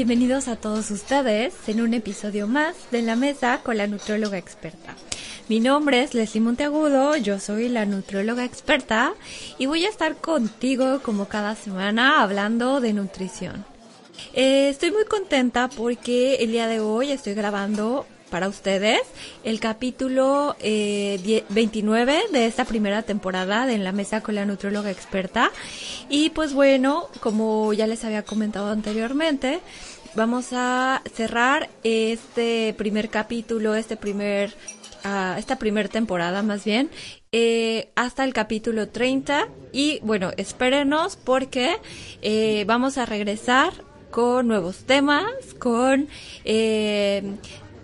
Bienvenidos a todos ustedes en un episodio más de La Mesa con la Nutróloga Experta. Mi nombre es Leslie Monteagudo, yo soy la nutróloga experta y voy a estar contigo como cada semana hablando de nutrición. Eh, estoy muy contenta porque el día de hoy estoy grabando para ustedes el capítulo eh, 29 de esta primera temporada de En la Mesa con la Nutróloga Experta. Y pues bueno, como ya les había comentado anteriormente, vamos a cerrar este primer capítulo, este primer esta primera temporada más bien, eh, hasta el capítulo 30 y bueno, espérenos porque eh, vamos a regresar con nuevos temas, con eh,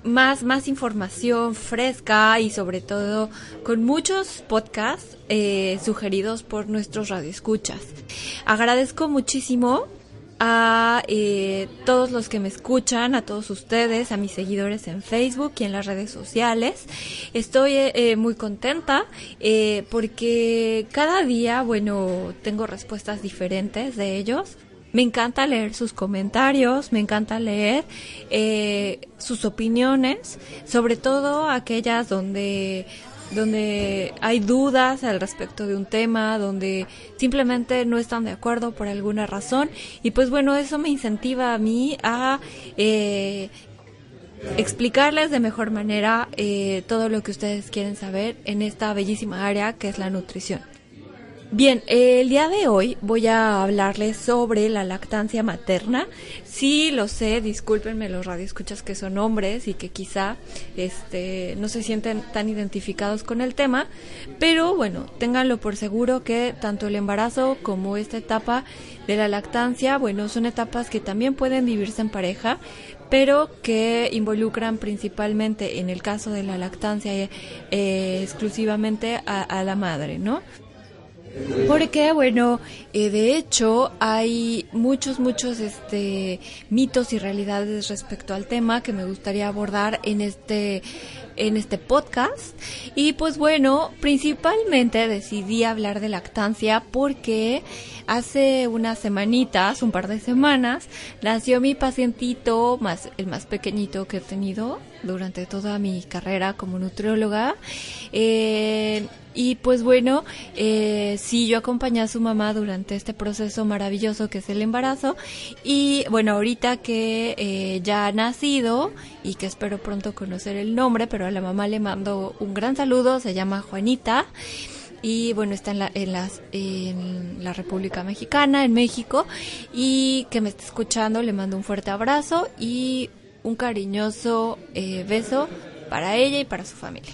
más, más información fresca y sobre todo con muchos podcasts sugeridos por nuestros radioescuchas. Agradezco muchísimo a eh, todos los que me escuchan, a todos ustedes, a mis seguidores en Facebook y en las redes sociales. Estoy eh, eh, muy contenta porque cada día, bueno, tengo respuestas diferentes de ellos. Me encanta leer sus comentarios, me encanta leer sus opiniones, sobre todo aquellas donde donde hay dudas al respecto de un tema, donde simplemente no están de acuerdo por alguna razón. Y pues bueno, eso me incentiva a mí a eh, explicarles de mejor manera eh, todo lo que ustedes quieren saber en esta bellísima área que es la nutrición. Bien, el día de hoy voy a hablarles sobre la lactancia materna. Sí, lo sé, discúlpenme los radioescuchas que son hombres y que quizá este, no se sienten tan identificados con el tema, pero bueno, ténganlo por seguro que tanto el embarazo como esta etapa de la lactancia, bueno, son etapas que también pueden vivirse en pareja, pero que involucran principalmente, en el caso de la lactancia, eh, exclusivamente a, a la madre, ¿no? Porque, bueno, eh, de hecho hay muchos, muchos este, mitos y realidades respecto al tema que me gustaría abordar en este, en este podcast. Y pues bueno, principalmente decidí hablar de lactancia porque hace unas semanitas, un par de semanas, nació mi pacientito, más, el más pequeñito que he tenido durante toda mi carrera como nutrióloga. Eh, y pues bueno, eh, sí, yo acompañé a su mamá durante este proceso maravilloso que es el embarazo. Y bueno, ahorita que eh, ya ha nacido y que espero pronto conocer el nombre, pero la mamá le mando un gran saludo, se llama Juanita y bueno está en la, en, las, en la República Mexicana, en México y que me está escuchando le mando un fuerte abrazo y un cariñoso eh, beso para ella y para su familia.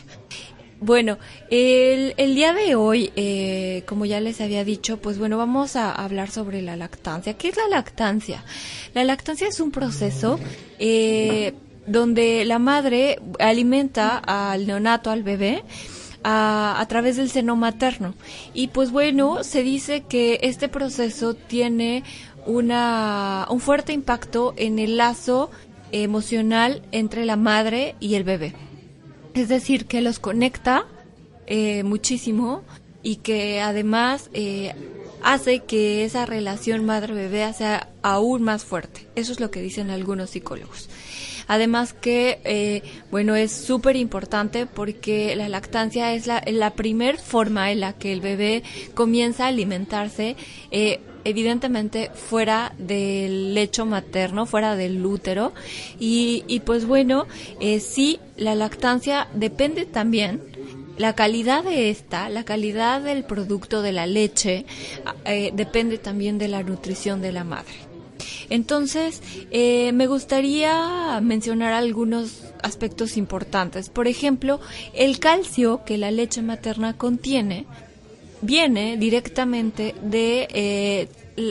Bueno, el, el día de hoy, eh, como ya les había dicho, pues bueno, vamos a hablar sobre la lactancia. ¿Qué es la lactancia? La lactancia es un proceso eh, donde la madre alimenta al neonato, al bebé, a, través del seno materno. Y pues bueno, se dice que este proceso tiene una, un fuerte impacto en el lazo emocional entre la madre y el bebé. Es decir, que los conecta eh, muchísimo y que además eh, hace que esa relación madre-bebé sea aún más fuerte. Eso es lo que dicen algunos psicólogos. Además que, eh, bueno, es súper importante porque la lactancia es la, la primer forma en la que el bebé comienza a alimentarse eh, evidentemente fuera del lecho materno, fuera del útero. Y, pues bueno, eh, sí, la lactancia depende también la calidad de esta, la calidad del producto de la leche, eh, depende también de la nutrición de la madre. Entonces, eh, me gustaría mencionar algunos aspectos importantes. Por ejemplo, el calcio que la leche materna contiene viene directamente de eh,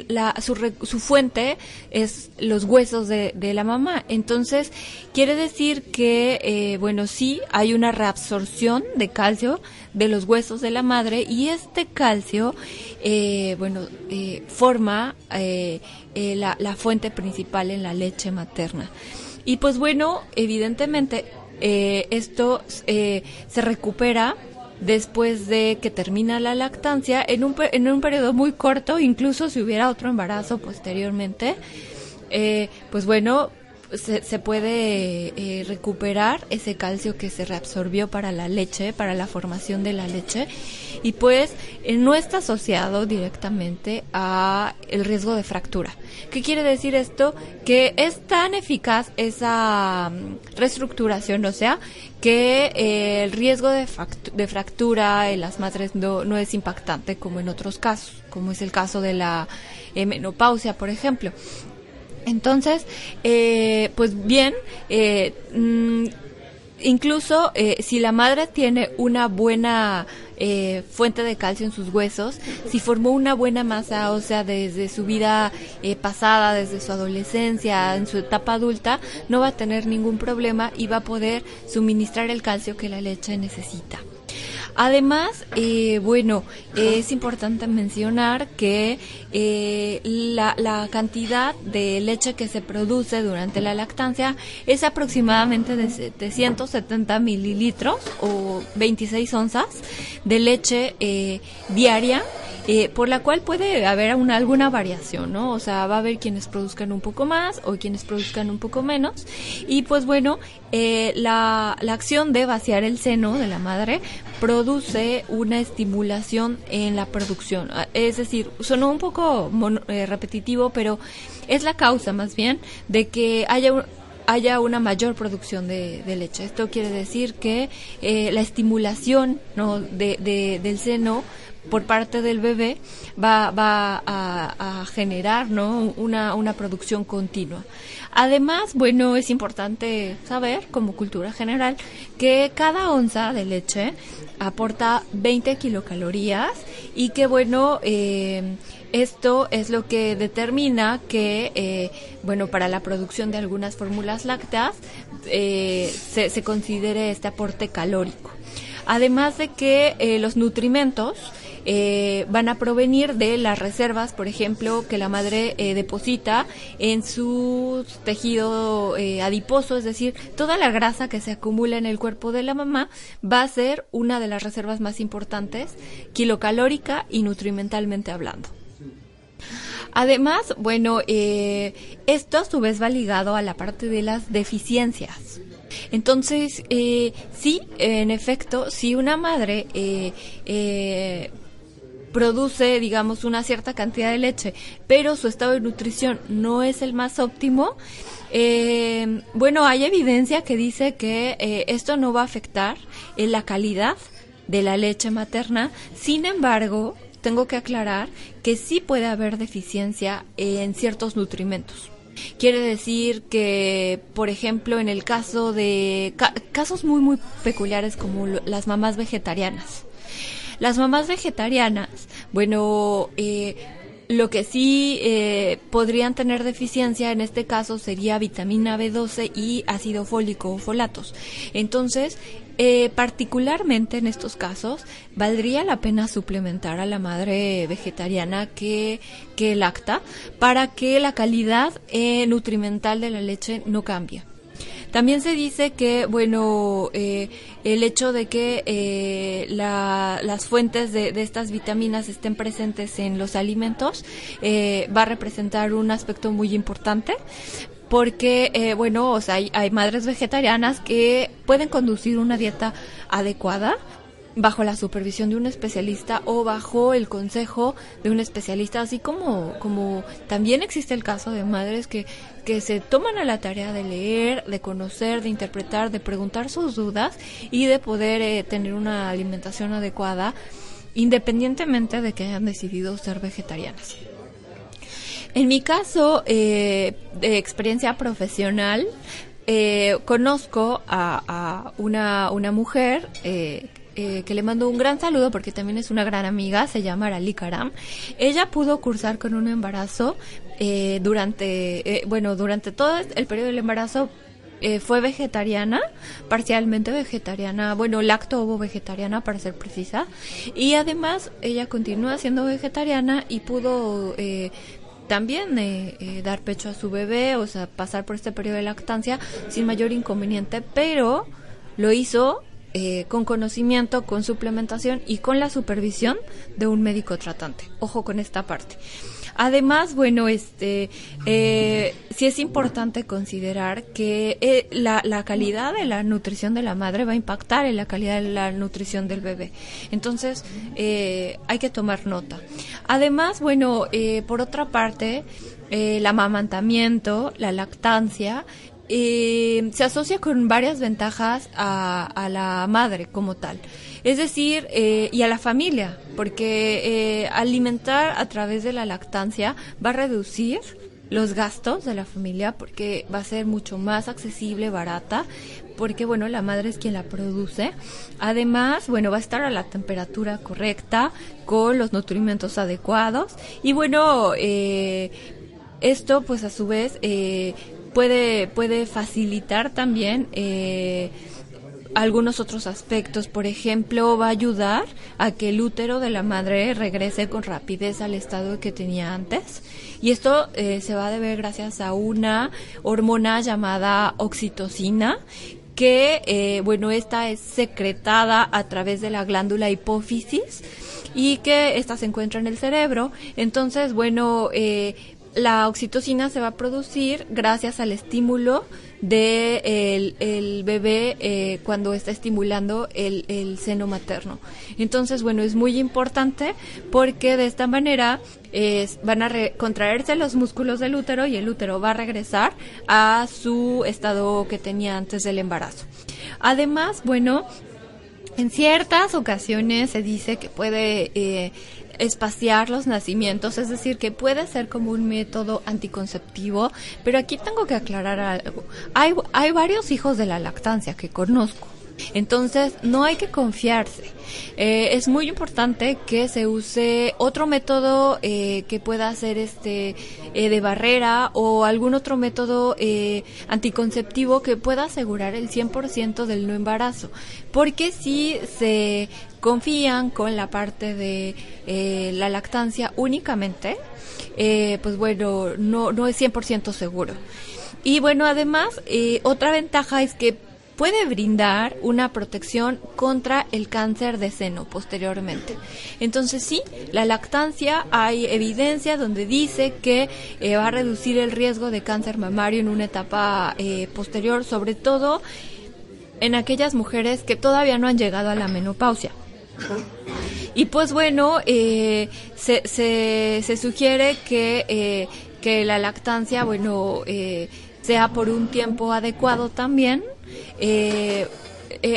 la, su, su, fuente es los huesos de, la mamá. Entonces, quiere decir que, eh, bueno, sí, hay una reabsorción de calcio de los huesos de la madre y este calcio, eh, bueno, eh, forma eh, eh, la, la, fuente principal en la leche materna. Y pues bueno, evidentemente, eh, esto se recupera después de que termina la lactancia en un, en un periodo muy corto, incluso si hubiera otro embarazo posteriormente. pues bueno, se, puede eh, recuperar ese calcio que se reabsorbió para la leche, para la formación de la leche, y pues eh, no está asociado directamente a el riesgo de fractura. ¿Qué quiere decir esto? Que es tan eficaz esa mm, reestructuración, o sea, que eh, el riesgo de, fractura en las madres no, no es impactante como en otros casos, como es el caso de la menopausia, por ejemplo. Entonces, eh, pues bien, eh, mm, incluso eh, si la madre tiene una buena fuente de calcio en sus huesos, si formó una buena masa ósea desde su vida pasada, desde su adolescencia, en su etapa adulta, no va a tener ningún problema y va a poder suministrar el calcio que la leche necesita. Además, eh, bueno, es importante mencionar que eh, la, cantidad de leche que se produce durante la lactancia es aproximadamente de 770 mililitros o 26 onzas de leche eh, diaria eh, por la cual puede haber una, alguna variación, ¿no? O sea, va a haber quienes produzcan un poco más o quienes produzcan un poco menos. Y pues bueno, eh, la, la acción de vaciar el seno de la madre produce una estimulación en la producción. Ah, es decir, sonó un poco eh, repetitivo, pero es la causa más bien de que haya haya una mayor producción de, leche. Esto quiere decir que la estimulación ¿no? de, de, del seno por parte del bebé va, va a, generar ¿no? una, una producción continua. Además, bueno, es importante saber, como cultura general, que cada onza de leche aporta 20 kilocalorías y que, bueno, eh, esto es lo que determina que, eh, bueno, para la producción de algunas fórmulas lácteas eh, se, se, considere este aporte calórico. Además de que los nutrimentos eh, van a provenir de las reservas, por ejemplo, que la madre eh, deposita en su tejido eh, adiposo, es decir, toda la grasa que se acumula en el cuerpo de la mamá va a ser una de las reservas más importantes, kilocalórica y nutrimentalmente hablando. Además, bueno, esto a su vez va ligado a la parte de las deficiencias. Entonces, sí, en efecto, si una madre produce, digamos, una cierta cantidad de leche, pero su estado de nutrición no es el más óptimo, eh, bueno, hay evidencia que dice que eh, esto no va a afectar en la calidad de la leche materna. Sin embargo, tengo que aclarar que sí puede haber deficiencia en ciertos nutrimentos. Quiere decir que, por ejemplo, en el caso de casos muy, muy peculiares como las mamás vegetarianas, las mamás vegetarianas, bueno, eh, lo que sí eh, podrían tener deficiencia en este caso sería vitamina B12 y ácido fólico o folatos. Entonces, eh, particularmente en estos casos, valdría la pena suplementar a la madre vegetariana que, que lacta para que la calidad nutrimental de la leche no cambie. También se dice que, bueno, eh, el hecho de que eh, las fuentes de, estas vitaminas estén presentes en los alimentos eh, va a representar un aspecto muy importante porque, bueno, o sea, hay, hay madres vegetarianas que pueden conducir una dieta adecuada, bajo la supervisión de un especialista o bajo el consejo de un especialista, así como, como también existe el caso de madres que, que se toman a la tarea de leer, de conocer, de interpretar, de preguntar sus dudas y de poder eh, tener una alimentación adecuada independientemente de que hayan decidido ser vegetarianas. En mi caso eh, de experiencia profesional, eh, conozco a, a, una, una mujer eh, eh, que le mando un gran saludo porque también es una gran amiga, se llama Arali Karam. Ella pudo cursar con un embarazo eh, durante, eh, bueno, durante todo el periodo del embarazo fue vegetariana, parcialmente vegetariana, bueno, lacto ovo vegetariana para ser precisa, y además ella continúa siendo vegetariana y pudo también dar pecho a su bebé, o sea, pasar por este periodo de lactancia sin mayor inconveniente, pero lo hizo eh, con conocimiento, con suplementación y con la supervisión de un médico tratante. Ojo con esta parte. Además, bueno, este, eh, sí es importante considerar que eh, la, calidad de la nutrición de la madre va a impactar en la calidad de la nutrición del bebé. Entonces, hay que tomar nota. Además, bueno, por otra parte, el amamantamiento, la lactancia, eh, se asocia con varias ventajas a, la madre como tal. Es decir, eh, y a la familia, porque eh, alimentar a través de la lactancia va a reducir los gastos de la familia porque va a ser mucho más accesible, barata, porque bueno, la madre es quien la produce. Además, bueno, va a estar a la temperatura correcta, con los nutrimentos adecuados y bueno, eh, esto pues a su vez eh, puede, puede facilitar también eh, algunos otros aspectos. Por ejemplo, va a ayudar a que el útero de la madre regrese con rapidez al estado que tenía antes. Y esto eh, se va a deber gracias a una hormona llamada oxitocina que, eh, bueno, esta es secretada a través de la glándula hipófisis y que esta se encuentra en el cerebro. Entonces, bueno, eh, la oxitocina se va a producir gracias al estímulo de el, bebé eh, cuando está estimulando el, seno materno. Entonces, bueno, es muy importante porque de esta manera van a contraerse los músculos del útero y el útero va a regresar a su estado que tenía antes del embarazo. Además, bueno, en ciertas ocasiones se dice que puede eh, espaciar los nacimientos, es decir, que puede ser como un método anticonceptivo, pero aquí tengo que aclarar algo. Hay, hay varios hijos de la lactancia que conozco. Entonces, no hay que confiarse. Eh, es muy importante que se use otro método eh, que pueda ser este eh, de barrera o algún otro método eh, anticonceptivo que pueda asegurar el 100% del no embarazo. Porque si se confían con la parte de la lactancia únicamente, pues bueno, no, no es 100% seguro. Y bueno, además, otra ventaja es que puede brindar una protección contra el cáncer de seno posteriormente. Entonces sí, la lactancia hay evidencia donde dice que eh, va a reducir el riesgo de cáncer mamario en una etapa eh, posterior, sobre todo en aquellas mujeres que todavía no han llegado a la menopausia. Y pues bueno, eh, se, se, se, sugiere que, eh, que la lactancia, bueno, eh, sea por un tiempo adecuado también. Eh,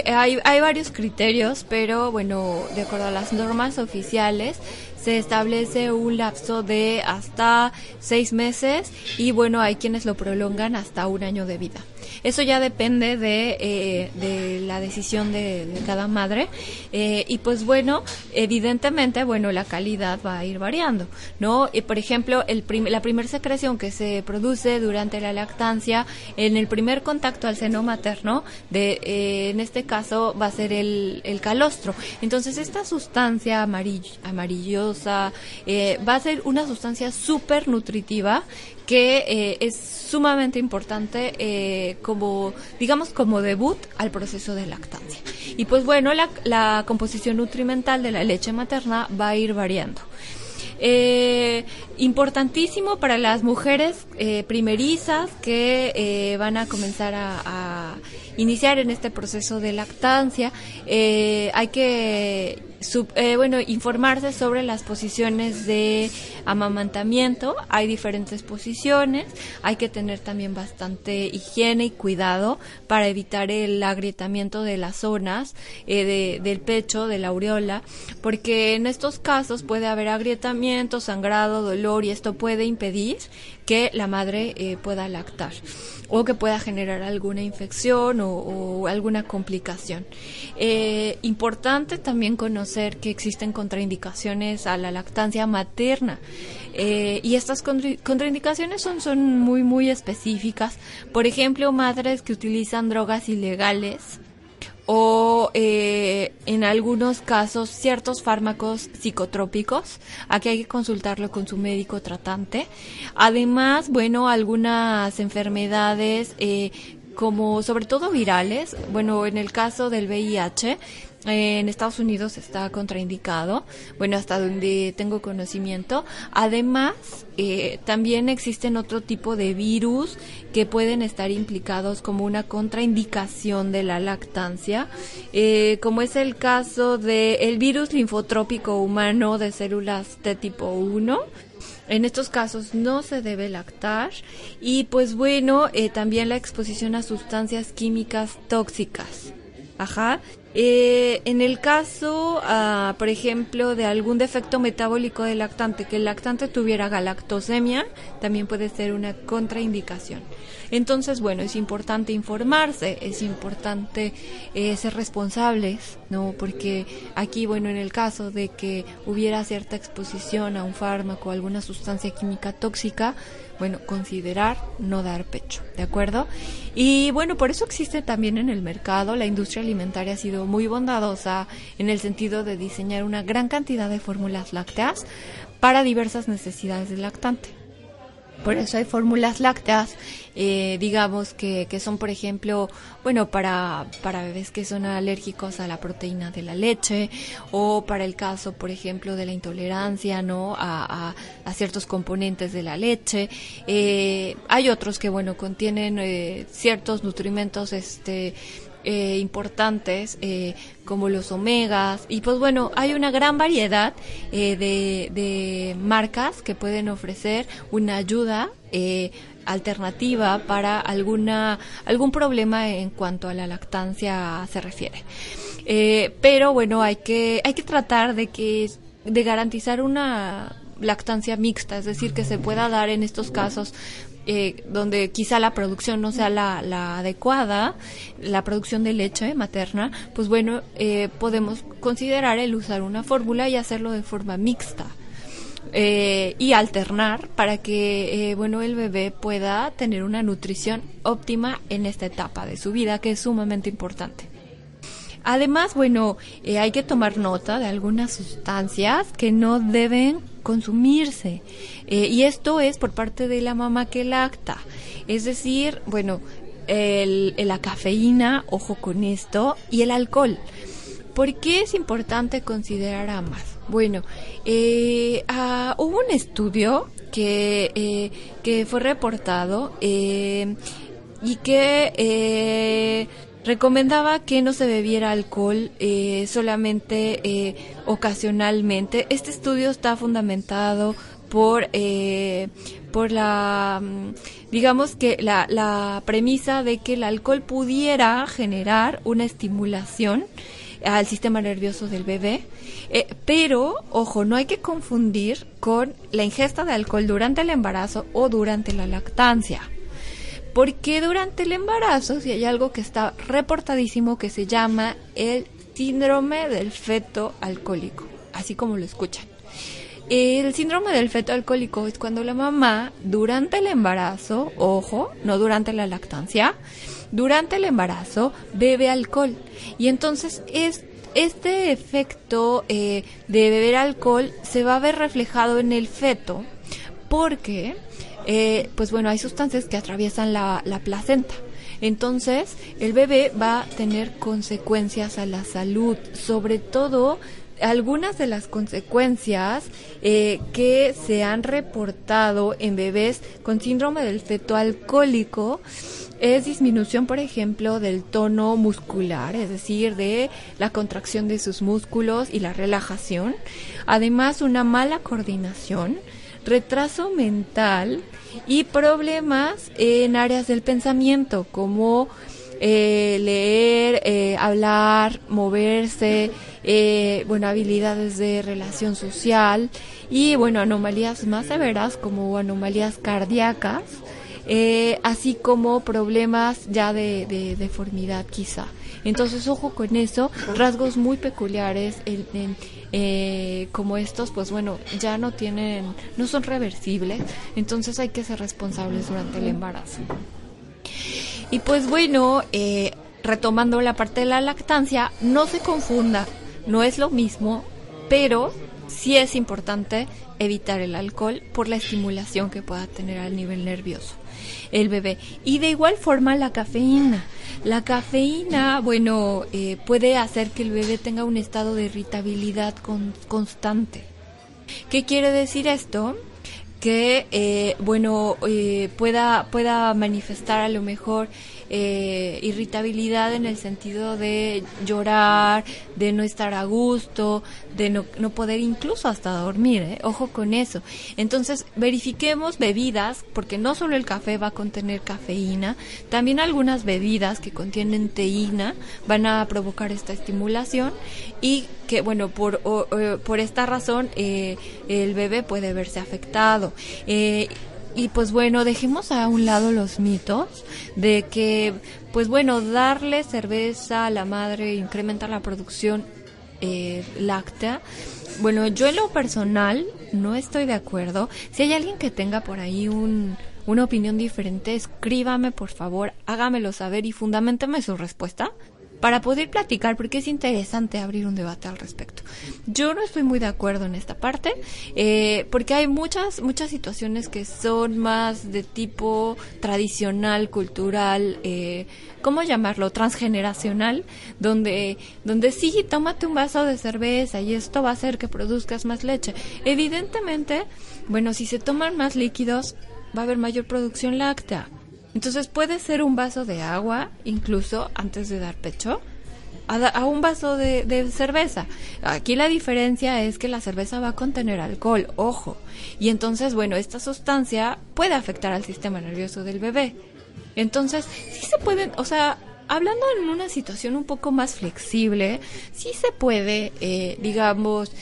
hay, hay varios criterios, pero bueno, de acuerdo a las normas oficiales, se establece un lapso de hasta seis meses y bueno, hay quienes lo prolongan hasta un año de vida. Eso ya depende de, eh, de la decisión de, de cada madre. Eh, y pues bueno, evidentemente, bueno, la calidad va a ir variando, ¿no? Por ejemplo, el la primera secreción que se produce durante la lactancia, en el primer contacto al seno materno, de, eh, en este caso va a ser el, el calostro. Entonces, esta sustancia amarill amarillosa eh, va a ser una sustancia súper nutritiva que eh, es sumamente importante eh, como, digamos, como debut al proceso de lactancia. Y pues bueno, la, la composición nutrimental de la leche materna va a ir variando. Eh, importantísimo para las mujeres eh, primerizas que eh, van a comenzar a, iniciar en este proceso de lactancia. Eh, hay que bueno, informarse sobre las posiciones de amamantamiento. Hay diferentes posiciones. Hay que tener también bastante higiene y cuidado para evitar el agrietamiento de las zonas de, del pecho, de la aureola, porque en estos casos puede haber agrietamiento, sangrado, dolor y esto puede impedir que la madre eh, pueda lactar o que pueda generar alguna infección o, alguna complicación. Eh, importante también conocer que existen contraindicaciones a la lactancia materna eh, y estas contraindicaciones son, son muy muy específicas. Por ejemplo, madres que utilizan drogas ilegales o eh, en algunos casos ciertos fármacos psicotrópicos. Aquí hay que consultarlo con su médico tratante. Además, bueno, algunas enfermedades eh, como sobre todo virales, bueno, en el caso del VIH, en Estados Unidos está contraindicado, bueno, hasta donde tengo conocimiento. Además, eh, también existen otro tipo de virus que pueden estar implicados como una contraindicación de la lactancia, eh, como es el caso del el virus linfotrópico humano de células de tipo 1. En estos casos no se debe lactar y pues bueno, eh, también la exposición a sustancias químicas tóxicas. Ajá. Eh, en el caso, ah, por ejemplo, de algún defecto metabólico del lactante, que el lactante tuviera galactosemia, también puede ser una contraindicación. Entonces, bueno, es importante informarse, es importante eh, ser responsables, ¿no? Porque aquí, bueno, en el caso de que hubiera cierta exposición a un fármaco, a alguna sustancia química tóxica, bueno, considerar no dar pecho, ¿de acuerdo? Y bueno, por eso existe también en el mercado, la industria alimentaria ha sido muy bondadosa en el sentido de diseñar una gran cantidad de fórmulas lácteas para diversas necesidades del lactante. Por eso hay fórmulas lácteas, eh, digamos que, que son, por ejemplo, bueno, para, para bebés que son alérgicos a la proteína de la leche o para el caso, por ejemplo, de la intolerancia, ¿no? A, a, ciertos componentes de la leche. Eh, hay otros que, bueno, contienen eh, ciertos nutrimentos, este, eh, importantes eh, como los omegas. Y pues bueno hay una gran variedad eh, de, de, marcas que pueden ofrecer una ayuda alternativa para alguna algún problema en cuanto a la lactancia se refiere. Pero bueno hay que hay que tratar de que de garantizar una lactancia mixta, es decir, que se pueda dar en estos casos eh, donde quizá la producción no sea la, la, adecuada, la producción de leche materna, pues bueno, eh, podemos considerar el usar una fórmula y hacerlo de forma mixta. Eh, y alternar para que eh, bueno el bebé pueda tener una nutrición óptima en esta etapa de su vida que es sumamente importante. Además, bueno, eh, hay que tomar nota de algunas sustancias que no deben consumirse. Eh, y esto es por parte de la mamá que lacta. Es decir, bueno, el, la cafeína, ojo con esto, y el alcohol. ¿Por qué es importante considerar ambas? Bueno, eh, ah, hubo un estudio que, eh, que fue reportado eh, y que eh, recomendaba que no se bebiera alcohol eh, solamente eh, ocasionalmente. Este estudio está fundamentado por eh, por la mm, digamos que la, la premisa de que el alcohol pudiera generar una estimulación al sistema nervioso del bebé, eh, pero ojo, no hay que confundir con la ingesta de alcohol durante el embarazo o durante la lactancia. Porque durante el embarazo, si hay algo que está reportadísimo que se llama el síndrome del feto alcohólico, así como lo escuchan. El síndrome del feto alcohólico es cuando la mamá, durante el embarazo, ojo, no durante la lactancia, durante el embarazo bebe alcohol. Y entonces es, este efecto eh, de beber alcohol se va a ver reflejado en el feto porque eh, pues bueno, hay sustancias que atraviesan la, la placenta. Entonces, el bebé va a tener consecuencias a la salud, sobre todo algunas de las consecuencias eh, que se han reportado en bebés con síndrome del feto alcohólico es disminución, por ejemplo, del tono muscular, es decir, de la contracción de sus músculos y la relajación. Además, una mala coordinación, retraso mental y problemas en áreas del pensamiento como eh, leer, eh, hablar, moverse, eh, bueno, habilidades de relación social y bueno, anomalías más severas como anomalías cardíacas, eh, así como problemas ya de, de, deformidad quizá. Entonces, ojo con eso, rasgos muy peculiares en, en, eh, como estos, pues bueno, ya no tienen, no son reversibles, entonces hay que ser responsables durante el embarazo. Y pues bueno, eh, retomando la parte de la lactancia, no se confunda, no es lo mismo, pero sí es importante evitar el alcohol por la estimulación que pueda tener al nivel nervioso el bebé. Y de igual forma la cafeína. La cafeína, bueno, eh, puede hacer que el bebé tenga un estado de irritabilidad constante. ¿Qué quiere decir esto? Que, eh, bueno, eh, pueda, pueda manifestar a lo mejor eh, irritabilidad en el sentido de llorar, de no estar a gusto, de no, poder incluso hasta dormir, ¿eh? ojo con eso. Entonces, verifiquemos bebidas, porque no solo el café va a contener cafeína, también algunas bebidas que contienen teína van a provocar esta estimulación y que, bueno, por, por esta razón eh, el bebé puede verse afectado. Eh, y pues bueno, dejemos a un lado los mitos de que, pues bueno, darle cerveza a la madre incrementa la producción eh, láctea. Bueno, yo en lo personal no estoy de acuerdo. Si hay alguien que tenga por ahí un, una opinión diferente, escríbame por favor, hágamelo saber y fundamenteme su respuesta para poder platicar, porque es interesante abrir un debate al respecto. Yo no estoy muy de acuerdo en esta parte, eh, porque hay muchas, muchas situaciones que son más de tipo tradicional, cultural, eh, ¿cómo llamarlo? Transgeneracional, donde, donde sí, tómate un vaso de cerveza y esto va a hacer que produzcas más leche. Evidentemente, bueno, si se toman más líquidos, va a haber mayor producción láctea. Entonces puede ser un vaso de agua, incluso antes de dar pecho, a, un vaso de, cerveza. Aquí la diferencia es que la cerveza va a contener alcohol, ojo. Y entonces, bueno, esta sustancia puede afectar al sistema nervioso del bebé. Entonces, sí se pueden, o sea, hablando en una situación un poco más flexible, sí se puede, eh, digamos,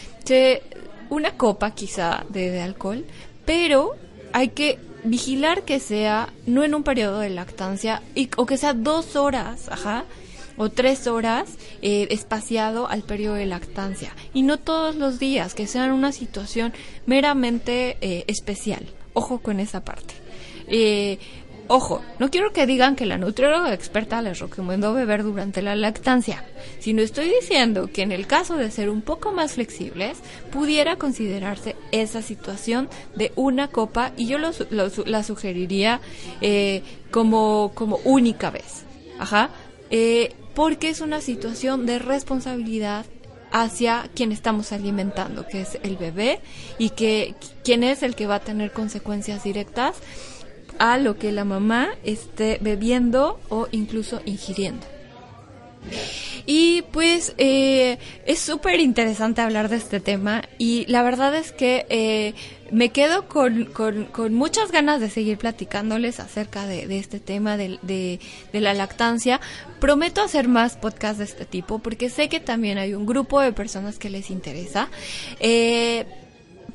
una copa quizá de alcohol, pero hay que vigilar que sea no en un periodo de lactancia y, o que sea dos horas, ajá, o tres horas eh, espaciado al periodo de lactancia y no todos los días, que sean una situación meramente eh, especial. Ojo con esa parte. Eh, Ojo, no quiero que digan que la nutrióloga experta les recomendó beber durante la lactancia, sino estoy diciendo que en el caso de ser un poco más flexibles, pudiera considerarse esa situación de una copa y yo la sugeriría eh, como, como única vez. Ajá. Eh, porque es una situación de responsabilidad hacia quien estamos alimentando, que es el bebé, y que quien es el que va a tener consecuencias directas a lo que la mamá esté bebiendo o incluso ingiriendo. Y pues eh, es súper interesante hablar de este tema y la verdad es que eh, me quedo con, con, muchas ganas de seguir platicándoles acerca de, este tema de, de, la lactancia. Prometo hacer más podcasts de este tipo porque sé que también hay un grupo de personas que les interesa. Eh,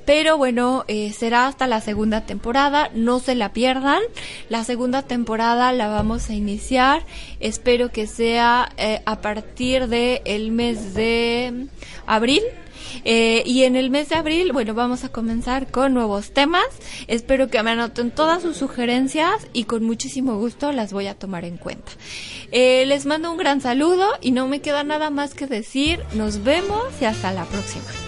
pero bueno, eh, será hasta la segunda temporada, no se la pierdan. La segunda temporada la vamos a iniciar, espero que sea eh, a partir del el mes de abril. Eh, y en el mes de abril, bueno, vamos a comenzar con nuevos temas. Espero que me anoten todas sus sugerencias y con muchísimo gusto las voy a tomar en cuenta. les mando un gran saludo y no me queda nada más que decir. Nos vemos y hasta la próxima.